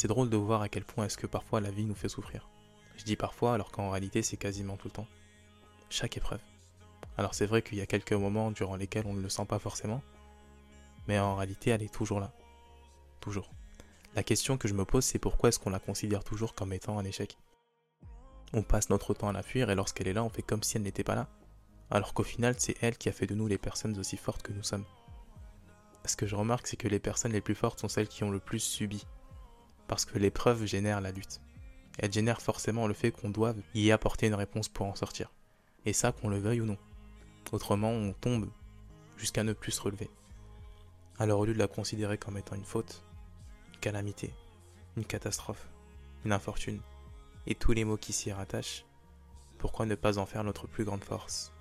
C'est drôle de voir à quel point est-ce que parfois la vie nous fait souffrir. Je dis parfois alors qu'en réalité c'est quasiment tout le temps. Chaque épreuve. Alors c'est vrai qu'il y a quelques moments durant lesquels on ne le sent pas forcément, mais en réalité elle est toujours là. Toujours. La question que je me pose c'est pourquoi est-ce qu'on la considère toujours comme étant un échec? On passe notre temps à la fuir et lorsqu'elle est là on fait comme si elle n'était pas là, alors qu'au final c'est elle qui a fait de nous les personnes aussi fortes que nous sommes. Ce que je remarque c'est que les personnes les plus fortes sont celles qui ont le plus subi, parce que l'épreuve génère la lutte. Elle génère forcément le fait qu'on doive y apporter une réponse pour en sortir. Et ça qu'on le veuille ou non. Autrement, on tombe jusqu'à ne plus se relever. Alors au lieu de la considérer comme étant une faute, une calamité, une catastrophe, une infortune, et tous les mots qui s'y rattachent, pourquoi ne pas en faire notre plus grande force?